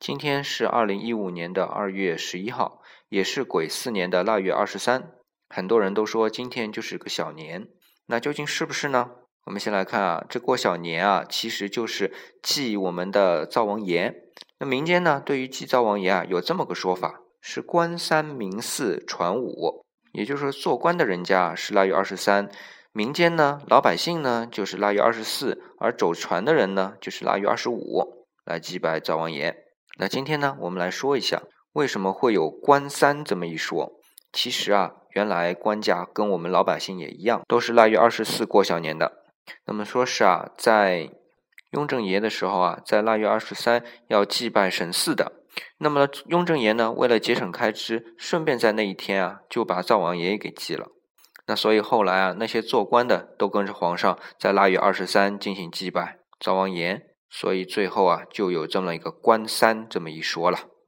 今天是二零一五年的二月十一号，也是癸巳年的腊月二十三。很多人都说今天就是个小年，那究竟是不是呢？我们先来看啊，这过小年啊，其实就是祭我们的灶王爷。那民间呢，对于祭灶王爷啊，有这么个说法：是官三民四传五，也就是说，做官的人家是腊月二十三。民间呢，老百姓呢就是腊月二十四，而走船的人呢就是腊月二十五来祭拜灶王爷。那今天呢，我们来说一下为什么会有官三这么一说。其实啊，原来官家跟我们老百姓也一样，都是腊月二十四过小年的。那么说是啊，在雍正爷的时候啊，在腊月二十三要祭拜神寺的。那么雍正爷呢，为了节省开支，顺便在那一天啊，就把灶王爷给祭了。那所以后来啊，那些做官的都跟着皇上在腊月二十三进行祭拜灶王爷，所以最后啊，就有这么一个关山这么一说了。